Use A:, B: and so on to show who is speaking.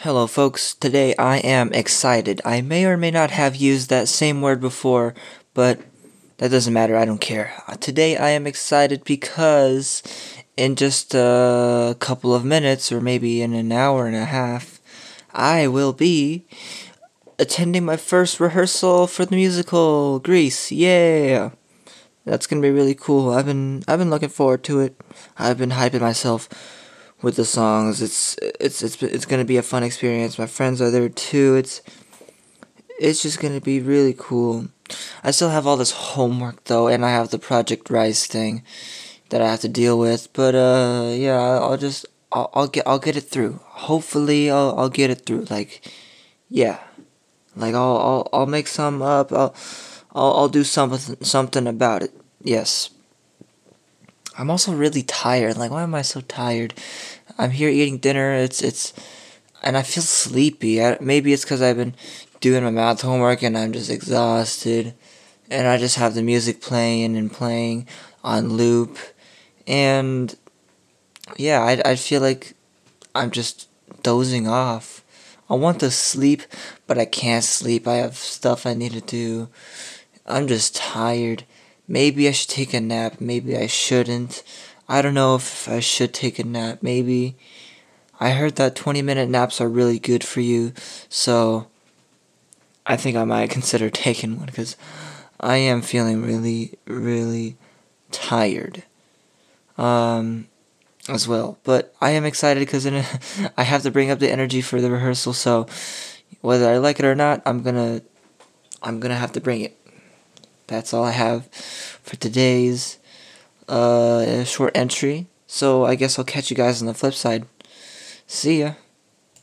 A: Hello, folks. Today I am excited. I may or may not have used that same word before, but that doesn't matter. I don't care. Uh, Today I am excited because in just a couple of minutes, or maybe in an hour and a half, I will be attending my first rehearsal for the musical Grease. Yeah. That's gonna be really cool. I've been I've been looking forward to it. I've been hyping myself with the songs. It's it's it's it's gonna be a fun experience. My friends are there too. It's it's just gonna be really cool. I still have all this homework though, and I have the Project Rice thing that I have to deal with. But uh, yeah, I'll just I'll, I'll get I'll get it through. Hopefully, I'll I'll get it through. Like, yeah, like I'll I'll I'll make some up. I'll I'll I'll do something something about it. Yes. I'm also really tired. Like, why am I so tired? I'm here eating dinner. It's it's, and I feel sleepy. I, maybe it's because I've been doing my math homework and I'm just exhausted, and I just have the music playing and playing on loop, and yeah, I I feel like I'm just dozing off. I want to sleep, but I can't sleep. I have stuff I need to do. I'm just tired. Maybe I should take a nap. Maybe I shouldn't. I don't know if I should take a nap. Maybe. I heard that 20 minute naps are really good for you, so I think I might consider taking one because I am feeling really, really tired. Um, as well. But I am excited because I have to bring up the energy for the rehearsal, so whether I like it or not, I'm gonna I'm gonna have to bring it. That's all I have for today's uh, short entry. So I guess I'll catch you guys on the flip side. See ya.